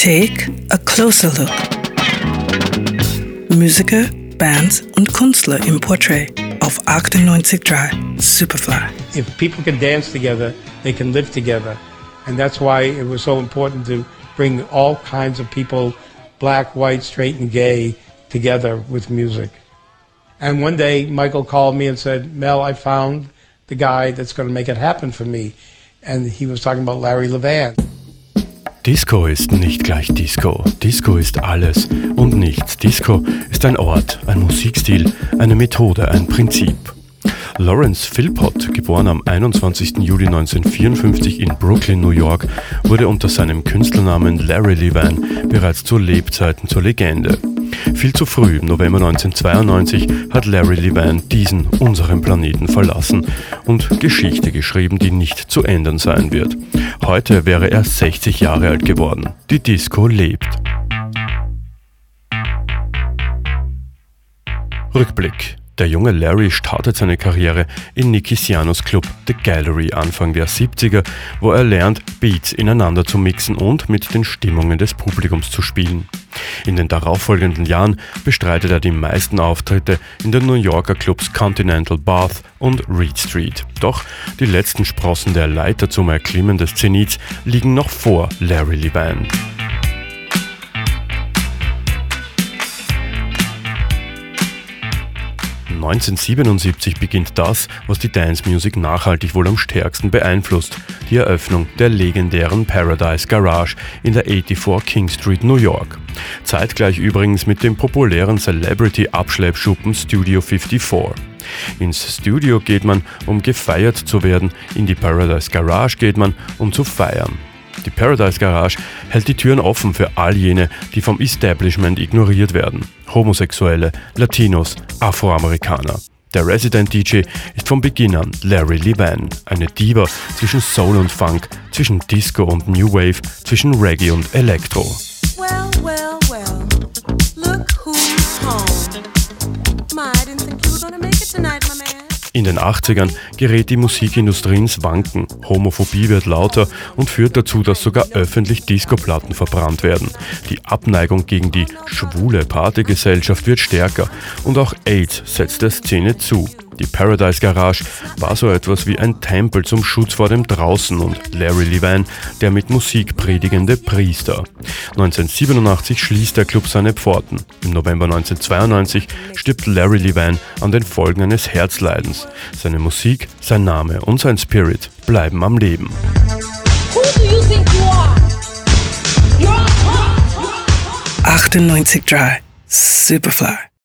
Take a closer look. Musiker, Bands und Künstler im Portrait auf 98.3 Superfly. If people can dance together, they can live together. And that's why it was so important to bring all kinds of people, black, white, straight, and gay, together with music. And one day, Michael called me and said, Mel, I found the guy that's going to make it happen for me. And he was talking about Larry Levan. Disco ist nicht gleich Disco. Disco ist alles und nichts. Disco ist ein Ort, ein Musikstil, eine Methode, ein Prinzip. Lawrence Philpott, geboren am 21. Juli 1954 in Brooklyn, New York, wurde unter seinem Künstlernamen Larry Levan bereits zu Lebzeiten zur Legende. Viel zu früh, im November 1992, hat Larry Levan diesen, unseren Planeten verlassen und Geschichte geschrieben, die nicht zu ändern sein wird. Heute wäre er 60 Jahre alt geworden. Die Disco lebt. Rückblick. Der junge Larry startet seine Karriere in Nicky Sianos Club The Gallery Anfang der 70er, wo er lernt, Beats ineinander zu mixen und mit den Stimmungen des Publikums zu spielen. In den darauffolgenden Jahren bestreitet er die meisten Auftritte in den New Yorker Clubs Continental Bath und Reed Street. Doch die letzten Sprossen der Leiter zum Erklimmen des Zenits liegen noch vor Larry Levan. 1977 beginnt das, was die Dance Music nachhaltig wohl am stärksten beeinflusst, die Eröffnung der legendären Paradise Garage in der 84 King Street, New York. Zeitgleich übrigens mit dem populären Celebrity-Abschleppschuppen Studio 54. Ins Studio geht man, um gefeiert zu werden, in die Paradise Garage geht man, um zu feiern. Die Paradise Garage hält die Türen offen für all jene, die vom Establishment ignoriert werden. Homosexuelle, Latinos, Afroamerikaner. Der Resident DJ ist von Beginn an Larry Levan, eine Diva zwischen Soul und Funk, zwischen Disco und New Wave, zwischen Reggae und Elektro. In den 80ern gerät die Musikindustrie ins Wanken. Homophobie wird lauter und führt dazu, dass sogar öffentlich Discoplatten verbrannt werden. Die Abneigung gegen die schwule Partygesellschaft wird stärker und auch AIDS setzt der Szene zu. Die Paradise Garage war so etwas wie ein Tempel zum Schutz vor dem Draußen und Larry Levan, der mit Musik predigende Priester. 1987 schließt der Club seine Pforten. Im November 1992 stirbt Larry Levan an den Folgen eines Herzleidens. Seine Musik, sein Name und sein Spirit bleiben am Leben. Who do you think you are? You're 98.3 Superfly.